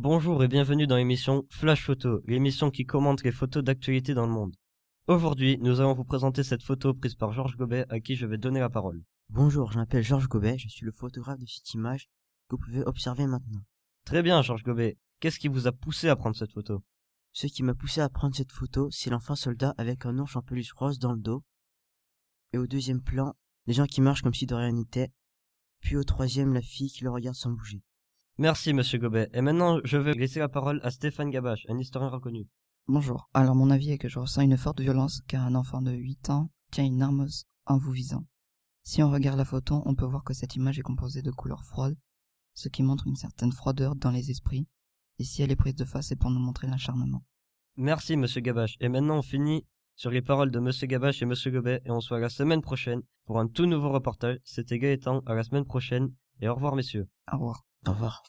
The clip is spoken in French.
Bonjour et bienvenue dans l'émission Flash Photo, l'émission qui commente les photos d'actualité dans le monde. Aujourd'hui, nous allons vous présenter cette photo prise par Georges Gobet à qui je vais donner la parole. Bonjour, je m'appelle Georges Gobet, je suis le photographe de cette image que vous pouvez observer maintenant. Très bien, Georges Gobet. Qu'est-ce qui vous a poussé à prendre cette photo? Ce qui m'a poussé à prendre cette photo, c'est l'enfant soldat avec un ours en peluche rose dans le dos. Et au deuxième plan, les gens qui marchent comme si de rien n'était. Puis au troisième, la fille qui le regarde sans bouger. Merci, monsieur Gobet. Et maintenant, je vais laisser la parole à Stéphane Gabache, un historien reconnu. Bonjour. Alors mon avis est que je ressens une forte violence car un enfant de 8 ans tient une arme en vous visant. Si on regarde la photo, on peut voir que cette image est composée de couleurs froides, ce qui montre une certaine froideur dans les esprits, et si elle est prise de face, c'est pour nous montrer l'acharnement. Merci, monsieur Gabache. Et maintenant, on finit sur les paroles de monsieur Gabache et monsieur Gobet, et on se voit la semaine prochaine pour un tout nouveau reportage. C'était Gaëtan, à la semaine prochaine, et au revoir, messieurs. Au revoir. Au revoir.